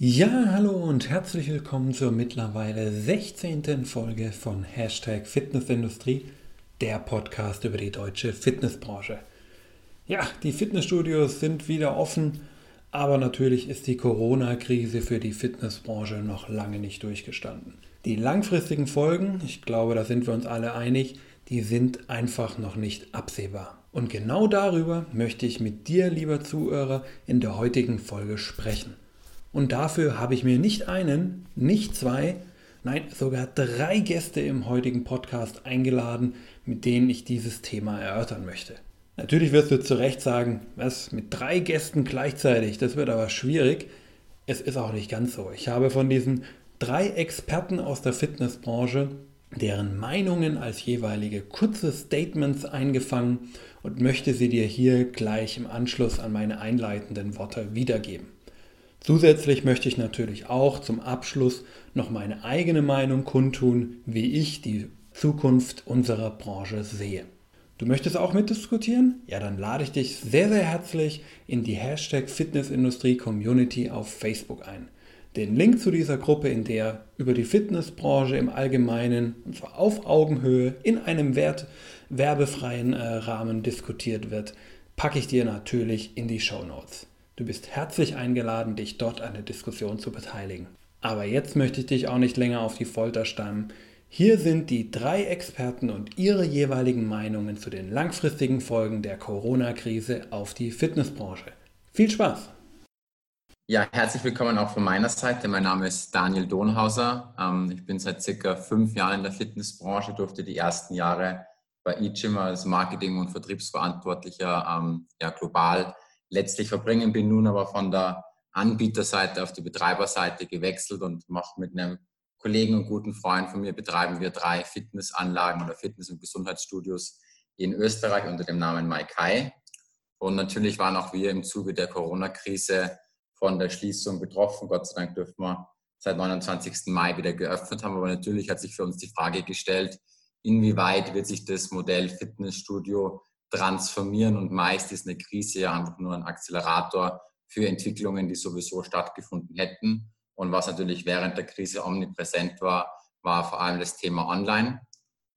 Ja, hallo und herzlich willkommen zur mittlerweile 16. Folge von Hashtag Fitnessindustrie, der Podcast über die deutsche Fitnessbranche. Ja, die Fitnessstudios sind wieder offen, aber natürlich ist die Corona-Krise für die Fitnessbranche noch lange nicht durchgestanden. Die langfristigen Folgen, ich glaube, da sind wir uns alle einig, die sind einfach noch nicht absehbar. Und genau darüber möchte ich mit dir, lieber Zuhörer, in der heutigen Folge sprechen. Und dafür habe ich mir nicht einen, nicht zwei, nein, sogar drei Gäste im heutigen Podcast eingeladen, mit denen ich dieses Thema erörtern möchte. Natürlich wirst du zu Recht sagen, was mit drei Gästen gleichzeitig, das wird aber schwierig. Es ist auch nicht ganz so. Ich habe von diesen drei Experten aus der Fitnessbranche deren Meinungen als jeweilige kurze Statements eingefangen und möchte sie dir hier gleich im Anschluss an meine einleitenden Worte wiedergeben. Zusätzlich möchte ich natürlich auch zum Abschluss noch meine eigene Meinung kundtun, wie ich die Zukunft unserer Branche sehe. Du möchtest auch mitdiskutieren? Ja, dann lade ich dich sehr, sehr herzlich in die Hashtag Fitnessindustrie Community auf Facebook ein. Den Link zu dieser Gruppe, in der über die Fitnessbranche im Allgemeinen, und zwar auf Augenhöhe, in einem wert, werbefreien äh, Rahmen diskutiert wird, packe ich dir natürlich in die Show Notes. Du bist herzlich eingeladen, dich dort an der Diskussion zu beteiligen. Aber jetzt möchte ich dich auch nicht länger auf die Folter stammen. Hier sind die drei Experten und ihre jeweiligen Meinungen zu den langfristigen Folgen der Corona-Krise auf die Fitnessbranche. Viel Spaß! Ja, herzlich willkommen auch von meiner Seite. Mein Name ist Daniel Donhauser. Ähm, ich bin seit circa fünf Jahren in der Fitnessbranche, durfte die ersten Jahre bei eGym als Marketing- und Vertriebsverantwortlicher ähm, ja, global letztlich verbringen, bin nun aber von der Anbieterseite auf die Betreiberseite gewechselt und mache mit einem Kollegen und guten Freund von mir betreiben wir drei Fitnessanlagen oder Fitness- und Gesundheitsstudios in Österreich unter dem Namen Maikai. Und natürlich waren auch wir im Zuge der Corona-Krise von der Schließung betroffen. Gott sei Dank dürfen wir seit 29. Mai wieder geöffnet haben. Aber natürlich hat sich für uns die Frage gestellt, inwieweit wird sich das Modell Fitnessstudio transformieren und meist ist eine Krise ja einfach nur ein Akzelerator für Entwicklungen, die sowieso stattgefunden hätten. Und was natürlich während der Krise omnipräsent war, war vor allem das Thema Online.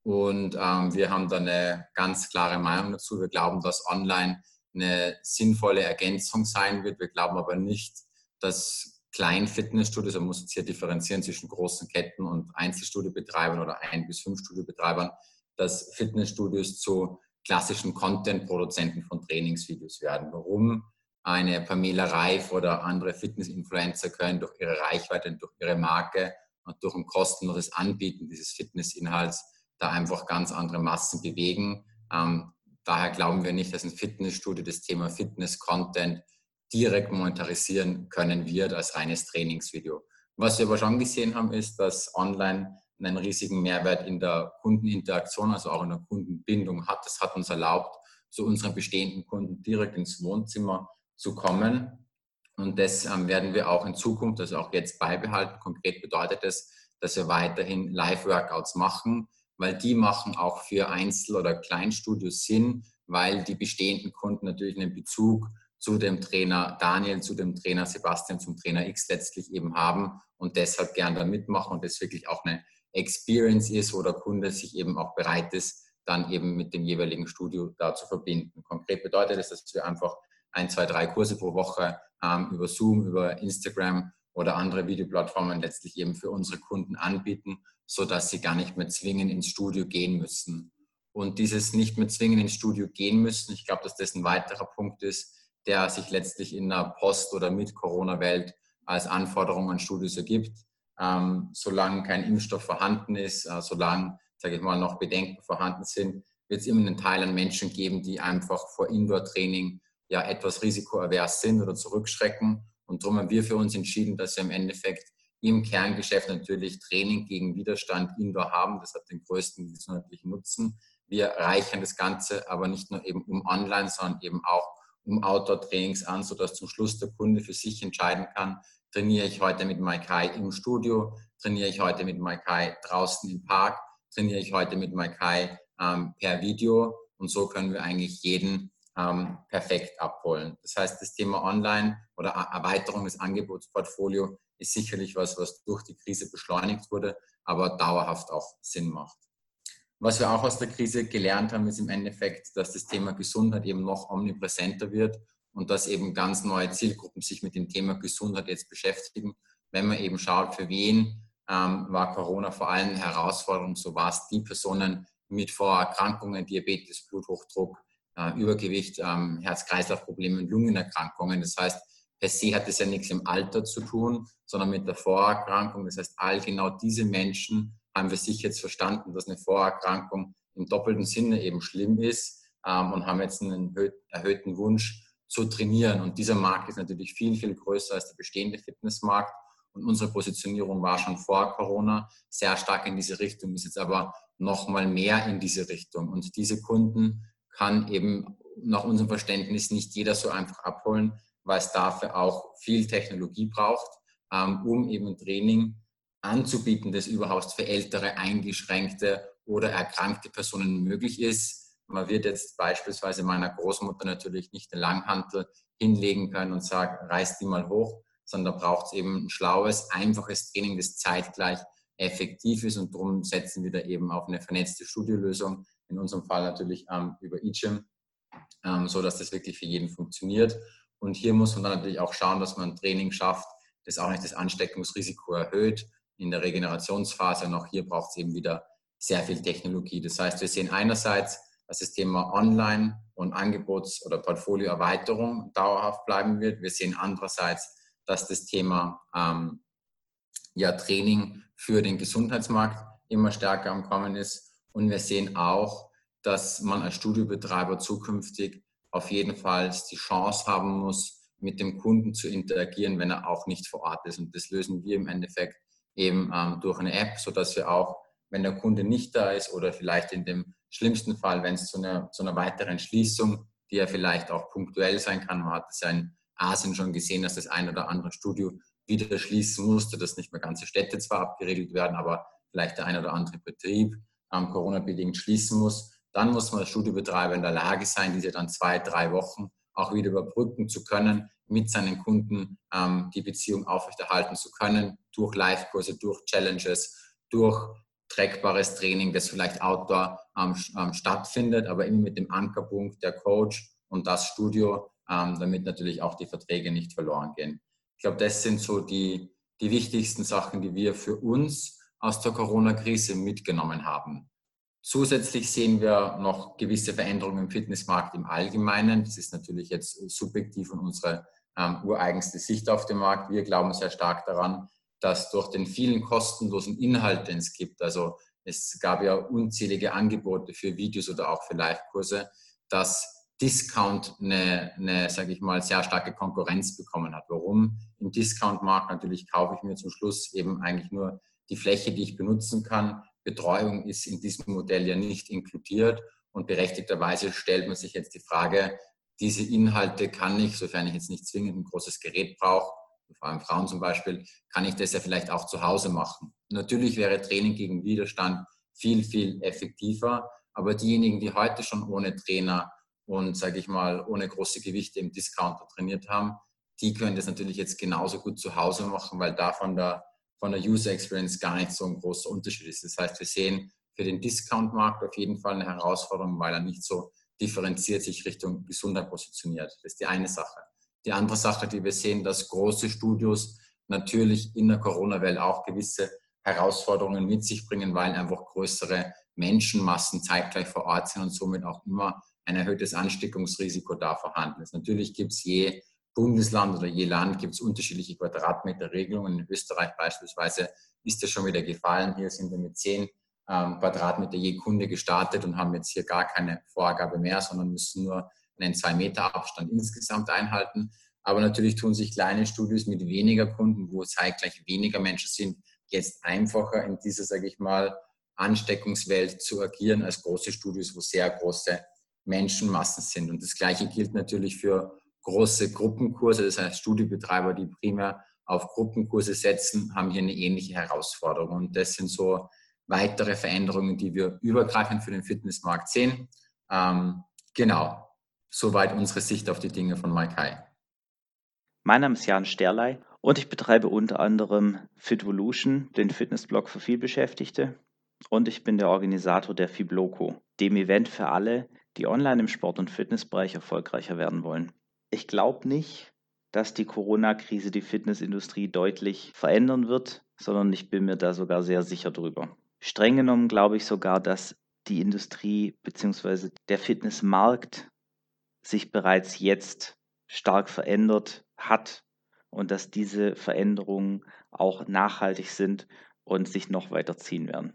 Und ähm, wir haben da eine ganz klare Meinung dazu. Wir glauben, dass Online eine sinnvolle Ergänzung sein wird. Wir glauben aber nicht, dass kleinen Fitnessstudios, man muss jetzt hier differenzieren zwischen großen Ketten und Einzelstudiobetreibern oder ein bis fünf Studiobetreibern, dass Fitnessstudios zu klassischen Content-Produzenten von Trainingsvideos werden. Warum? Eine Pamela Reif oder andere Fitness-Influencer können durch ihre Reichweite, durch ihre Marke und durch ein kostenloses Anbieten dieses Fitnessinhalts da einfach ganz andere Massen bewegen. Ähm, daher glauben wir nicht, dass ein Fitnessstudio das Thema Fitness-Content direkt monetarisieren können wird als reines Trainingsvideo. Was wir aber schon gesehen haben, ist, dass online einen riesigen Mehrwert in der Kundeninteraktion, also auch in der Kundenbindung hat. Das hat uns erlaubt, zu unseren bestehenden Kunden direkt ins Wohnzimmer zu kommen. Und das ähm, werden wir auch in Zukunft, also auch jetzt beibehalten. Konkret bedeutet das, dass wir weiterhin Live-Workouts machen, weil die machen auch für Einzel- oder Kleinstudios Sinn, weil die bestehenden Kunden natürlich einen Bezug zu dem Trainer Daniel, zu dem Trainer Sebastian, zum Trainer X letztlich eben haben und deshalb gern da mitmachen und das wirklich auch eine Experience ist oder Kunde sich eben auch bereit ist, dann eben mit dem jeweiligen Studio da zu verbinden. Konkret bedeutet das, dass wir einfach ein, zwei, drei Kurse pro Woche ähm, über Zoom, über Instagram oder andere Videoplattformen letztlich eben für unsere Kunden anbieten, sodass sie gar nicht mehr zwingend ins Studio gehen müssen. Und dieses nicht mehr zwingend ins Studio gehen müssen, ich glaube, dass das ein weiterer Punkt ist, der sich letztlich in der Post- oder mit Corona-Welt als Anforderung an Studios ergibt ähm, solange kein Impfstoff vorhanden ist, äh, solange, sage ich mal, noch Bedenken vorhanden sind, wird es immer einen Teil an Menschen geben, die einfach vor Indoor-Training ja etwas risikoavers sind oder zurückschrecken. Und darum haben wir für uns entschieden, dass wir im Endeffekt im Kerngeschäft natürlich Training gegen Widerstand Indoor haben. Das hat den größten gesundheitlichen Nutzen. Wir reichern das Ganze aber nicht nur eben um Online, sondern eben auch um Outdoor-Trainings an, sodass zum Schluss der Kunde für sich entscheiden kann, trainiere ich heute mit Maikai im Studio, trainiere ich heute mit Maikai draußen im Park, trainiere ich heute mit Maikai ähm, per Video und so können wir eigentlich jeden ähm, perfekt abholen. Das heißt, das Thema Online oder Erweiterung des Angebotsportfolio ist sicherlich was, was durch die Krise beschleunigt wurde, aber dauerhaft auch Sinn macht. Was wir auch aus der Krise gelernt haben, ist im Endeffekt, dass das Thema Gesundheit eben noch omnipräsenter wird und dass eben ganz neue Zielgruppen sich mit dem Thema Gesundheit jetzt beschäftigen. Wenn man eben schaut, für wen ähm, war Corona vor allem eine Herausforderung, so war es die Personen mit Vorerkrankungen, Diabetes, Bluthochdruck, äh, Übergewicht, ähm, Herz-Kreislauf-Probleme und Lungenerkrankungen. Das heißt, per se hat es ja nichts im Alter zu tun, sondern mit der Vorerkrankung. Das heißt, all genau diese Menschen haben wir sich jetzt verstanden, dass eine Vorerkrankung im doppelten Sinne eben schlimm ist ähm, und haben jetzt einen erhöhten Wunsch zu trainieren. Und dieser Markt ist natürlich viel, viel größer als der bestehende Fitnessmarkt. Und unsere Positionierung war schon vor Corona sehr stark in diese Richtung, ist jetzt aber noch mal mehr in diese Richtung. Und diese Kunden kann eben nach unserem Verständnis nicht jeder so einfach abholen, weil es dafür auch viel Technologie braucht, ähm, um eben Training anzubieten, das überhaupt für ältere, eingeschränkte oder erkrankte Personen möglich ist. Man wird jetzt beispielsweise meiner Großmutter natürlich nicht eine Langhantel hinlegen können und sagen, reiß die mal hoch, sondern da braucht es eben ein schlaues, einfaches Training, das zeitgleich effektiv ist und darum setzen wir da eben auf eine vernetzte Studiolösung, in unserem Fall natürlich ähm, über eGym, ähm, so dass das wirklich für jeden funktioniert. Und hier muss man dann natürlich auch schauen, dass man ein Training schafft, das auch nicht das Ansteckungsrisiko erhöht in der Regenerationsphase. Und auch hier braucht es eben wieder sehr viel Technologie. Das heißt, wir sehen einerseits, dass das Thema Online- und Angebots- oder Portfolioerweiterung dauerhaft bleiben wird. Wir sehen andererseits, dass das Thema ähm, ja, Training für den Gesundheitsmarkt immer stärker am Kommen ist. Und wir sehen auch, dass man als Studiobetreiber zukünftig auf jeden Fall die Chance haben muss, mit dem Kunden zu interagieren, wenn er auch nicht vor Ort ist. Und das lösen wir im Endeffekt eben ähm, durch eine App, sodass wir auch, wenn der Kunde nicht da ist oder vielleicht in dem schlimmsten Fall, wenn es zu einer, zu einer weiteren Schließung, die ja vielleicht auch punktuell sein kann, man hat es ja in Asien schon gesehen, dass das ein oder andere Studio wieder schließen musste, dass nicht mehr ganze Städte zwar abgeregelt werden, aber vielleicht der ein oder andere Betrieb ähm, Corona-bedingt schließen muss. Dann muss man als Studiobetreiber in der Lage sein, diese dann zwei, drei Wochen auch wieder überbrücken zu können, mit seinen Kunden ähm, die Beziehung aufrechterhalten zu können, durch Live-Kurse, durch Challenges, durch trackbares Training, das vielleicht outdoor ähm, stattfindet, aber immer mit dem Ankerpunkt der Coach und das Studio, ähm, damit natürlich auch die Verträge nicht verloren gehen. Ich glaube, das sind so die, die wichtigsten Sachen, die wir für uns aus der Corona-Krise mitgenommen haben. Zusätzlich sehen wir noch gewisse Veränderungen im Fitnessmarkt im Allgemeinen. Das ist natürlich jetzt subjektiv und unsere ähm, ureigenste Sicht auf den Markt. Wir glauben sehr stark daran, dass durch den vielen kostenlosen Inhalt, den es gibt, also es gab ja unzählige Angebote für Videos oder auch für Live-Kurse, dass Discount eine, eine sage ich mal, sehr starke Konkurrenz bekommen hat. Warum? Im Discount-Markt natürlich kaufe ich mir zum Schluss eben eigentlich nur die Fläche, die ich benutzen kann. Betreuung ist in diesem Modell ja nicht inkludiert und berechtigterweise stellt man sich jetzt die Frage, diese Inhalte kann ich, sofern ich jetzt nicht zwingend ein großes Gerät brauche, vor allem Frauen zum Beispiel, kann ich das ja vielleicht auch zu Hause machen. Natürlich wäre Training gegen Widerstand viel, viel effektiver, aber diejenigen, die heute schon ohne Trainer und, sage ich mal, ohne große Gewichte im Discounter trainiert haben, die können das natürlich jetzt genauso gut zu Hause machen, weil da von der, von der User Experience gar nicht so ein großer Unterschied ist. Das heißt, wir sehen für den Discount-Markt auf jeden Fall eine Herausforderung, weil er nicht so differenziert sich Richtung Gesundheit positioniert. Das ist die eine Sache. Die andere Sache, die wir sehen, dass große Studios natürlich in der Corona-Welt auch gewisse Herausforderungen mit sich bringen, weil einfach größere Menschenmassen zeitgleich vor Ort sind und somit auch immer ein erhöhtes Ansteckungsrisiko da vorhanden ist. Natürlich gibt es je Bundesland oder je Land gibt es unterschiedliche Quadratmeterregelungen. In Österreich beispielsweise ist das schon wieder gefallen. Hier sind wir mit zehn ähm, Quadratmeter je Kunde gestartet und haben jetzt hier gar keine Vorgabe mehr, sondern müssen nur einen 2 Meter Abstand insgesamt einhalten. Aber natürlich tun sich kleine Studios mit weniger Kunden, wo zeitgleich weniger Menschen sind, jetzt einfacher in dieser, sage ich mal, Ansteckungswelt zu agieren als große Studios, wo sehr große Menschenmassen sind. Und das Gleiche gilt natürlich für große Gruppenkurse, das heißt Studiobetreiber, die primär auf Gruppenkurse setzen, haben hier eine ähnliche Herausforderung. Und das sind so weitere Veränderungen, die wir übergreifend für den Fitnessmarkt sehen. Ähm, genau, soweit unsere Sicht auf die Dinge von High. Mein Name ist Jan Sterlei Und ich betreibe unter anderem Fitvolution, den Fitnessblog für vielbeschäftigte. Und ich bin der Organisator der Fibloco, dem Event für alle, die online im Sport- und Fitnessbereich erfolgreicher werden wollen. Ich glaube nicht, dass die Corona-Krise die Fitnessindustrie deutlich verändern wird, sondern ich bin mir da sogar sehr sicher drüber. Streng genommen glaube ich sogar, dass die Industrie bzw. der Fitnessmarkt sich bereits jetzt stark verändert hat und dass diese Veränderungen auch nachhaltig sind und sich noch weiter ziehen werden.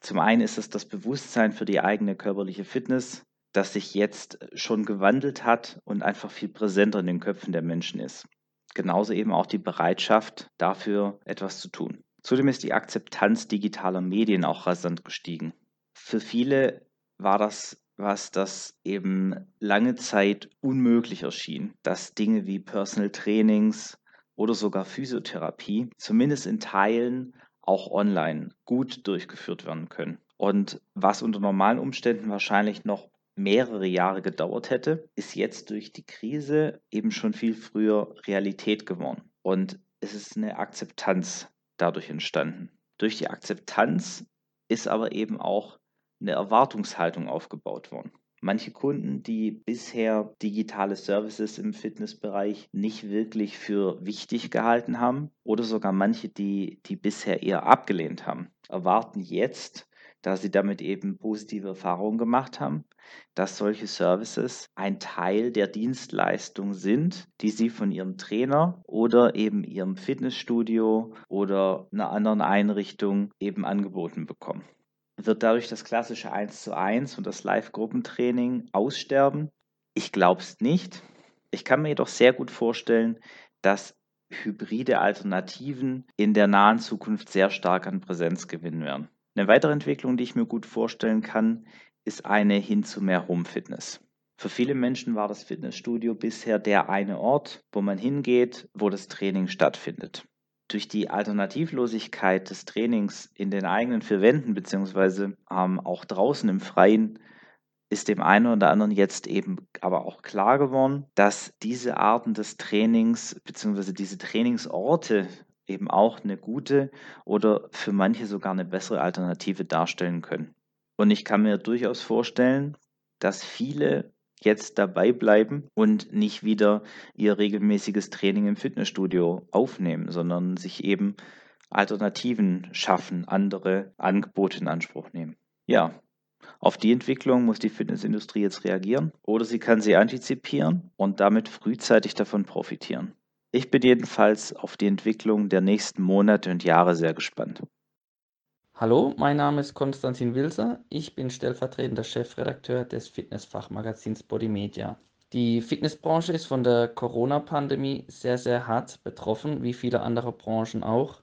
Zum einen ist es das Bewusstsein für die eigene körperliche Fitness, das sich jetzt schon gewandelt hat und einfach viel präsenter in den Köpfen der Menschen ist. Genauso eben auch die Bereitschaft dafür etwas zu tun. Zudem ist die Akzeptanz digitaler Medien auch rasant gestiegen. Für viele war das was, das eben lange Zeit unmöglich erschien, dass Dinge wie Personal Trainings oder sogar Physiotherapie zumindest in Teilen auch online gut durchgeführt werden können. Und was unter normalen Umständen wahrscheinlich noch mehrere Jahre gedauert hätte, ist jetzt durch die Krise eben schon viel früher Realität geworden. Und es ist eine Akzeptanz dadurch entstanden. Durch die Akzeptanz ist aber eben auch eine Erwartungshaltung aufgebaut worden. Manche Kunden, die bisher digitale Services im Fitnessbereich nicht wirklich für wichtig gehalten haben oder sogar manche, die, die bisher eher abgelehnt haben, erwarten jetzt, da sie damit eben positive Erfahrungen gemacht haben, dass solche Services ein Teil der Dienstleistung sind, die sie von ihrem Trainer oder eben ihrem Fitnessstudio oder einer anderen Einrichtung eben angeboten bekommen. Wird dadurch das klassische 1 zu 1 und das Live-Gruppentraining aussterben? Ich glaube es nicht. Ich kann mir jedoch sehr gut vorstellen, dass hybride Alternativen in der nahen Zukunft sehr stark an Präsenz gewinnen werden. Eine weitere Entwicklung, die ich mir gut vorstellen kann, ist eine hin zu mehr Home-Fitness. Für viele Menschen war das Fitnessstudio bisher der eine Ort, wo man hingeht, wo das Training stattfindet. Durch die Alternativlosigkeit des Trainings in den eigenen vier Wänden beziehungsweise ähm, auch draußen im Freien ist dem einen oder anderen jetzt eben aber auch klar geworden, dass diese Arten des Trainings beziehungsweise diese Trainingsorte eben auch eine gute oder für manche sogar eine bessere Alternative darstellen können. Und ich kann mir durchaus vorstellen, dass viele jetzt dabei bleiben und nicht wieder ihr regelmäßiges Training im Fitnessstudio aufnehmen, sondern sich eben Alternativen schaffen, andere Angebote in Anspruch nehmen. Ja, auf die Entwicklung muss die Fitnessindustrie jetzt reagieren oder sie kann sie antizipieren und damit frühzeitig davon profitieren. Ich bin jedenfalls auf die Entwicklung der nächsten Monate und Jahre sehr gespannt. Hallo, mein Name ist Konstantin Wilser. Ich bin stellvertretender Chefredakteur des Fitnessfachmagazins Body Media. Die Fitnessbranche ist von der Corona-Pandemie sehr, sehr hart betroffen, wie viele andere Branchen auch.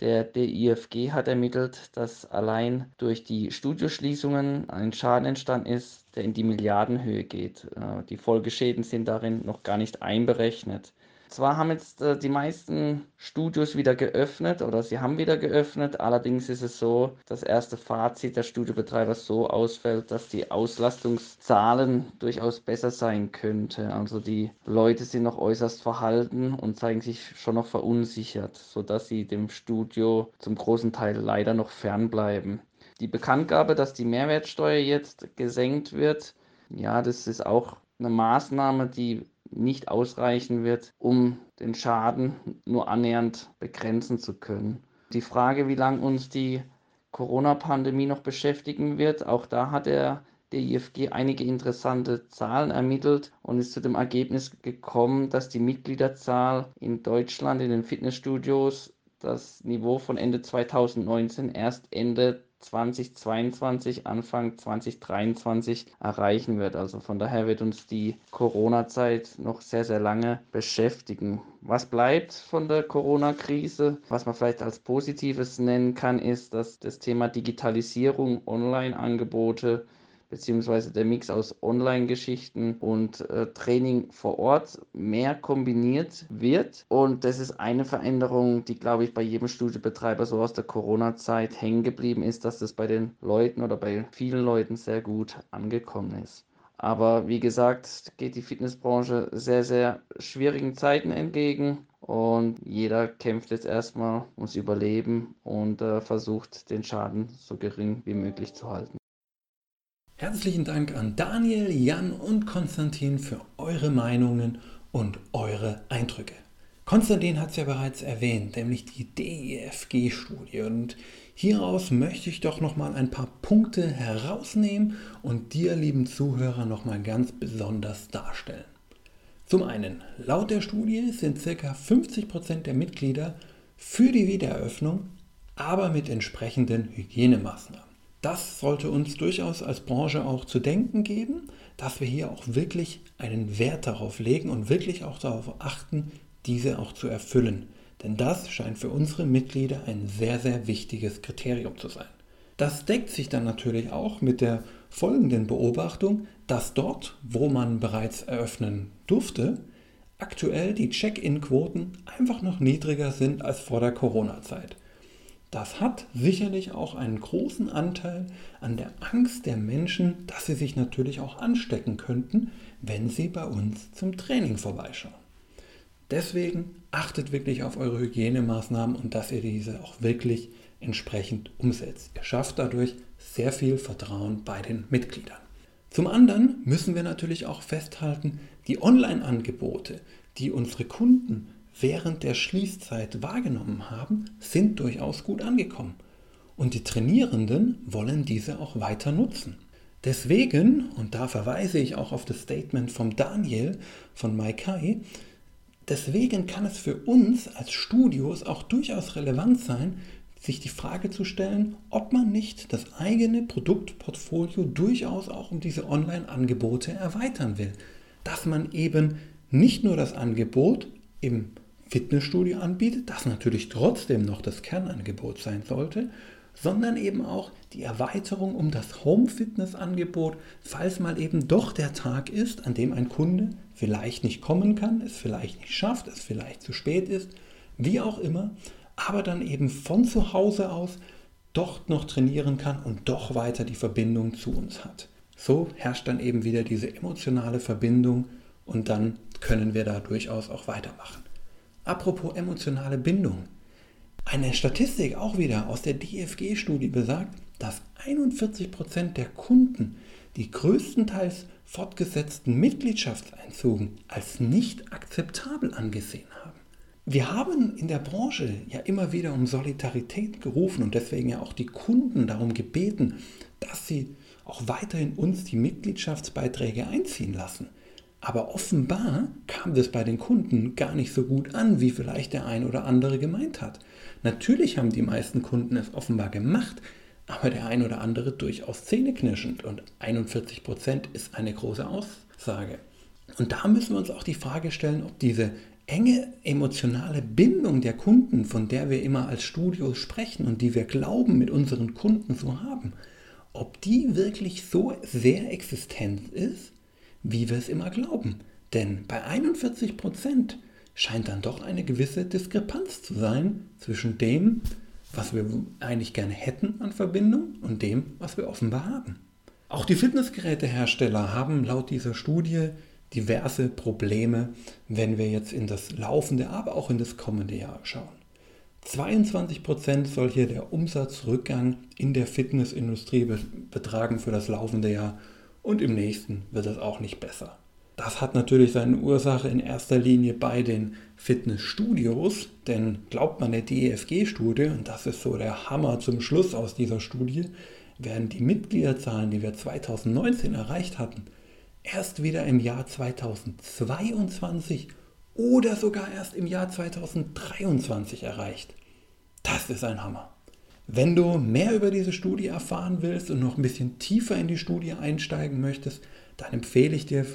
Der DIFG hat ermittelt, dass allein durch die Studioschließungen ein Schaden entstanden ist, der in die Milliardenhöhe geht. Äh, die Folgeschäden sind darin noch gar nicht einberechnet. Zwar haben jetzt äh, die meisten Studios wieder geöffnet oder sie haben wieder geöffnet, allerdings ist es so, das erste Fazit der Studiobetreiber so ausfällt, dass die Auslastungszahlen durchaus besser sein könnte. Also die Leute sind noch äußerst verhalten und zeigen sich schon noch verunsichert, sodass sie dem Studio zum großen Teil leider noch fernbleiben. Die Bekanntgabe, dass die Mehrwertsteuer jetzt gesenkt wird, ja, das ist auch eine Maßnahme, die nicht ausreichen wird, um den Schaden nur annähernd begrenzen zu können. Die Frage, wie lange uns die Corona-Pandemie noch beschäftigen wird, auch da hat der, der IFG einige interessante Zahlen ermittelt und ist zu dem Ergebnis gekommen, dass die Mitgliederzahl in Deutschland in den Fitnessstudios das Niveau von Ende 2019 erst Ende 2022, Anfang 2023 erreichen wird. Also von daher wird uns die Corona-Zeit noch sehr, sehr lange beschäftigen. Was bleibt von der Corona-Krise? Was man vielleicht als Positives nennen kann, ist, dass das Thema Digitalisierung, Online-Angebote, beziehungsweise der Mix aus Online-Geschichten und äh, Training vor Ort mehr kombiniert wird. Und das ist eine Veränderung, die, glaube ich, bei jedem Studiobetreiber so aus der Corona-Zeit hängen geblieben ist, dass das bei den Leuten oder bei vielen Leuten sehr gut angekommen ist. Aber wie gesagt, geht die Fitnessbranche sehr, sehr schwierigen Zeiten entgegen. Und jeder kämpft jetzt erstmal ums Überleben und äh, versucht, den Schaden so gering wie möglich zu halten. Herzlichen Dank an Daniel, Jan und Konstantin für eure Meinungen und eure Eindrücke. Konstantin hat es ja bereits erwähnt, nämlich die DEFG-Studie. Und hieraus möchte ich doch nochmal ein paar Punkte herausnehmen und dir, lieben Zuhörer, nochmal ganz besonders darstellen. Zum einen, laut der Studie sind ca. 50% der Mitglieder für die Wiedereröffnung, aber mit entsprechenden Hygienemaßnahmen. Das sollte uns durchaus als Branche auch zu denken geben, dass wir hier auch wirklich einen Wert darauf legen und wirklich auch darauf achten, diese auch zu erfüllen. Denn das scheint für unsere Mitglieder ein sehr, sehr wichtiges Kriterium zu sein. Das deckt sich dann natürlich auch mit der folgenden Beobachtung, dass dort, wo man bereits eröffnen durfte, aktuell die Check-in-Quoten einfach noch niedriger sind als vor der Corona-Zeit. Das hat sicherlich auch einen großen Anteil an der Angst der Menschen, dass sie sich natürlich auch anstecken könnten, wenn sie bei uns zum Training vorbeischauen. Deswegen achtet wirklich auf eure Hygienemaßnahmen und dass ihr diese auch wirklich entsprechend umsetzt. Ihr schafft dadurch sehr viel Vertrauen bei den Mitgliedern. Zum anderen müssen wir natürlich auch festhalten, die Online-Angebote, die unsere Kunden während der Schließzeit wahrgenommen haben, sind durchaus gut angekommen. Und die Trainierenden wollen diese auch weiter nutzen. Deswegen, und da verweise ich auch auf das Statement von Daniel von Maikai, deswegen kann es für uns als Studios auch durchaus relevant sein, sich die Frage zu stellen, ob man nicht das eigene Produktportfolio durchaus auch um diese Online-Angebote erweitern will. Dass man eben nicht nur das Angebot im Fitnessstudio anbietet, das natürlich trotzdem noch das Kernangebot sein sollte, sondern eben auch die Erweiterung um das Home-Fitness-Angebot, falls mal eben doch der Tag ist, an dem ein Kunde vielleicht nicht kommen kann, es vielleicht nicht schafft, es vielleicht zu spät ist, wie auch immer, aber dann eben von zu Hause aus doch noch trainieren kann und doch weiter die Verbindung zu uns hat. So herrscht dann eben wieder diese emotionale Verbindung und dann können wir da durchaus auch weitermachen. Apropos emotionale Bindung. Eine Statistik auch wieder aus der DFG-Studie besagt, dass 41% der Kunden die größtenteils fortgesetzten Mitgliedschaftseinzügen als nicht akzeptabel angesehen haben. Wir haben in der Branche ja immer wieder um Solidarität gerufen und deswegen ja auch die Kunden darum gebeten, dass sie auch weiterhin uns die Mitgliedschaftsbeiträge einziehen lassen. Aber offenbar kam das bei den Kunden gar nicht so gut an, wie vielleicht der ein oder andere gemeint hat. Natürlich haben die meisten Kunden es offenbar gemacht, aber der ein oder andere durchaus zähneknirschend und 41 Prozent ist eine große Aussage. Und da müssen wir uns auch die Frage stellen, ob diese enge emotionale Bindung der Kunden, von der wir immer als Studios sprechen und die wir glauben mit unseren Kunden zu haben, ob die wirklich so sehr existent ist, wie wir es immer glauben. Denn bei 41 Prozent scheint dann doch eine gewisse Diskrepanz zu sein zwischen dem, was wir eigentlich gerne hätten an Verbindung und dem, was wir offenbar haben. Auch die Fitnessgerätehersteller haben laut dieser Studie diverse Probleme, wenn wir jetzt in das laufende, aber auch in das kommende Jahr schauen. 22% soll hier der Umsatzrückgang in der Fitnessindustrie betragen für das laufende Jahr und im nächsten wird es auch nicht besser. Das hat natürlich seine Ursache in erster Linie bei den Fitnessstudios, denn glaubt man der DEFG-Studie, und das ist so der Hammer zum Schluss aus dieser Studie, werden die Mitgliederzahlen, die wir 2019 erreicht hatten, erst wieder im Jahr 2022 oder sogar erst im Jahr 2023 erreicht. Das ist ein Hammer. Wenn du mehr über diese Studie erfahren willst und noch ein bisschen tiefer in die Studie einsteigen möchtest, dann empfehle ich dir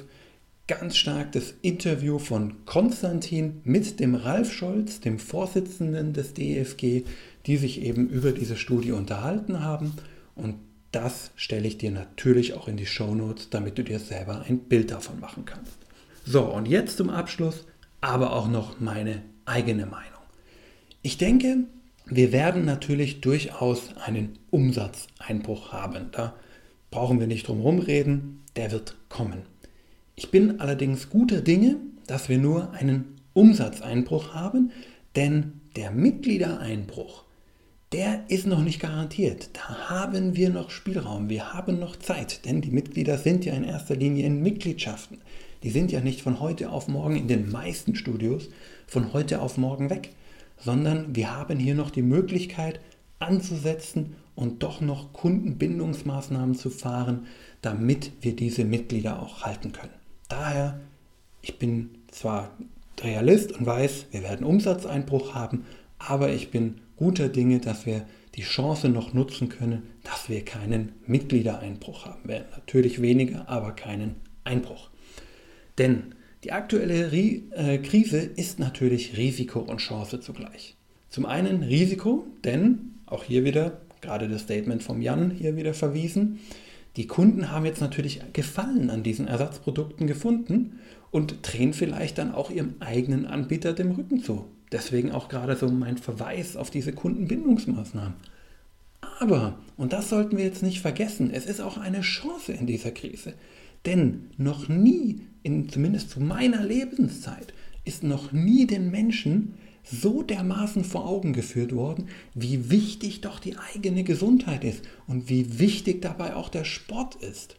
ganz stark das Interview von Konstantin mit dem Ralf Scholz, dem Vorsitzenden des DFG, die sich eben über diese Studie unterhalten haben. Und das stelle ich dir natürlich auch in die Show Notes, damit du dir selber ein Bild davon machen kannst. So, und jetzt zum Abschluss, aber auch noch meine eigene Meinung. Ich denke, wir werden natürlich durchaus einen Umsatzeinbruch haben. Da brauchen wir nicht drum herum reden, der wird kommen. Ich bin allerdings guter Dinge, dass wir nur einen Umsatzeinbruch haben, denn der Mitgliedereinbruch, der ist noch nicht garantiert. Da haben wir noch Spielraum, wir haben noch Zeit, denn die Mitglieder sind ja in erster Linie in Mitgliedschaften. Die sind ja nicht von heute auf morgen in den meisten Studios von heute auf morgen weg, sondern wir haben hier noch die Möglichkeit anzusetzen und doch noch Kundenbindungsmaßnahmen zu fahren, damit wir diese Mitglieder auch halten können. Daher, ich bin zwar Realist und weiß, wir werden Umsatzeinbruch haben, aber ich bin guter Dinge, dass wir die Chance noch nutzen können, dass wir keinen Mitgliedereinbruch haben werden. Natürlich weniger, aber keinen Einbruch. Denn die aktuelle äh, Krise ist natürlich Risiko und Chance zugleich. Zum einen Risiko, denn auch hier wieder, gerade das Statement vom Jan hier wieder verwiesen, die Kunden haben jetzt natürlich Gefallen an diesen Ersatzprodukten gefunden und drehen vielleicht dann auch ihrem eigenen Anbieter dem Rücken zu. Deswegen auch gerade so mein Verweis auf diese Kundenbindungsmaßnahmen. Aber, und das sollten wir jetzt nicht vergessen, es ist auch eine Chance in dieser Krise. Denn noch nie, in, zumindest zu meiner Lebenszeit, ist noch nie den Menschen so dermaßen vor Augen geführt worden, wie wichtig doch die eigene Gesundheit ist und wie wichtig dabei auch der Sport ist.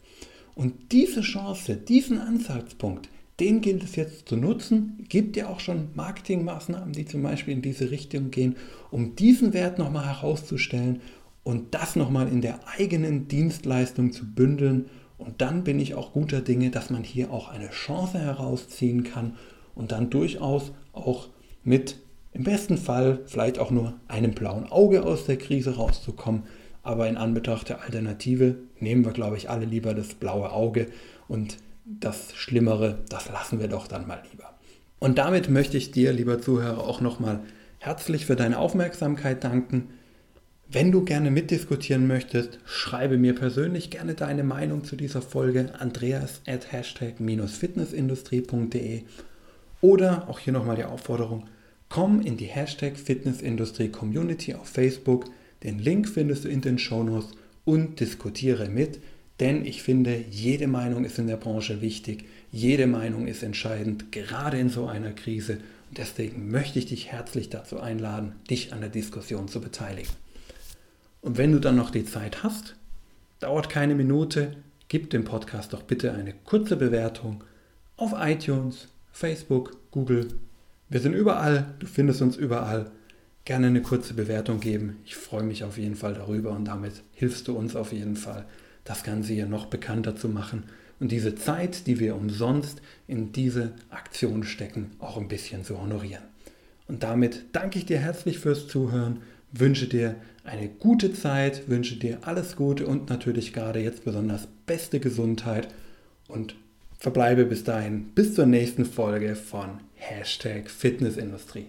Und diese Chance, diesen Ansatzpunkt, den gilt es jetzt zu nutzen. Gibt ja auch schon Marketingmaßnahmen, die zum Beispiel in diese Richtung gehen, um diesen Wert nochmal herauszustellen und das nochmal in der eigenen Dienstleistung zu bündeln. Und dann bin ich auch guter Dinge, dass man hier auch eine Chance herausziehen kann und dann durchaus auch mit im besten Fall vielleicht auch nur einem blauen Auge aus der Krise rauszukommen. Aber in Anbetracht der Alternative nehmen wir, glaube ich, alle lieber das blaue Auge und das Schlimmere, das lassen wir doch dann mal lieber. Und damit möchte ich dir, lieber Zuhörer, auch nochmal herzlich für deine Aufmerksamkeit danken. Wenn du gerne mitdiskutieren möchtest, schreibe mir persönlich gerne deine Meinung zu dieser Folge andreas at hashtag-fitnessindustrie.de oder auch hier nochmal die Aufforderung, komm in die Hashtag Fitnessindustrie Community auf Facebook. Den Link findest du in den Shownotes und diskutiere mit. Denn ich finde, jede Meinung ist in der Branche wichtig, jede Meinung ist entscheidend, gerade in so einer Krise. Und deswegen möchte ich dich herzlich dazu einladen, dich an der Diskussion zu beteiligen. Und wenn du dann noch die Zeit hast, dauert keine Minute, gib dem Podcast doch bitte eine kurze Bewertung auf iTunes, Facebook, Google. Wir sind überall, du findest uns überall. Gerne eine kurze Bewertung geben. Ich freue mich auf jeden Fall darüber und damit hilfst du uns auf jeden Fall das Ganze hier noch bekannter zu machen und diese Zeit, die wir umsonst in diese Aktion stecken, auch ein bisschen zu honorieren. Und damit danke ich dir herzlich fürs Zuhören, wünsche dir eine gute Zeit, wünsche dir alles Gute und natürlich gerade jetzt besonders beste Gesundheit und verbleibe bis dahin bis zur nächsten Folge von Hashtag Fitnessindustrie.